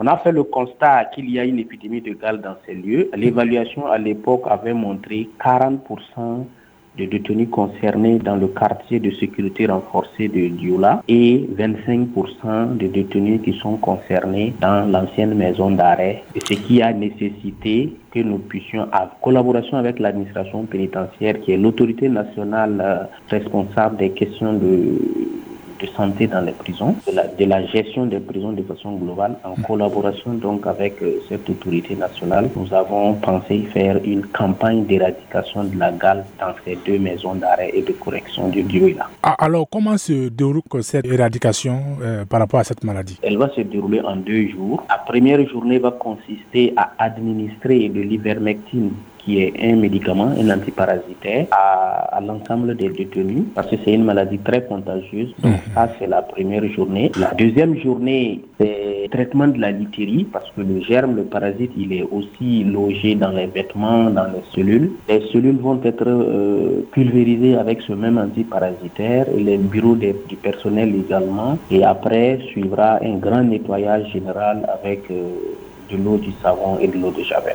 On a fait le constat qu'il y a une épidémie de gale dans ces lieux. L'évaluation à l'époque avait montré 40% de détenus concernés dans le quartier de sécurité renforcée de Dioula et 25% de détenus qui sont concernés dans l'ancienne maison d'arrêt, ce qui a nécessité que nous puissions, en collaboration avec l'administration pénitentiaire, qui est l'autorité nationale euh, responsable des questions de de santé dans les prisons, de la, de la, gestion des prisons de façon globale, en collaboration donc avec euh, cette autorité nationale. Nous avons pensé faire une campagne d'éradication de la gale dans ces deux maisons d'arrêt et de correction du Dioïla. Ah, alors, comment se déroule cette éradication euh, par rapport à cette maladie? Elle va se dérouler en deux jours. La première journée va consister à administrer de l'ivermectine qui est un médicament, un antiparasitaire, à, à l'ensemble des détenus, parce que c'est une maladie très contagieuse. Donc mmh. ça, c'est la première journée. La deuxième journée, c'est traitement de la litérie, parce que le germe, le parasite, il est aussi logé dans les vêtements, dans les cellules. Les cellules vont être euh, pulvérisées avec ce même antiparasitaire, et les bureaux des, du personnel également. Et après, suivra un grand nettoyage général avec... Euh, de l'eau, du savon et de l'eau de javel.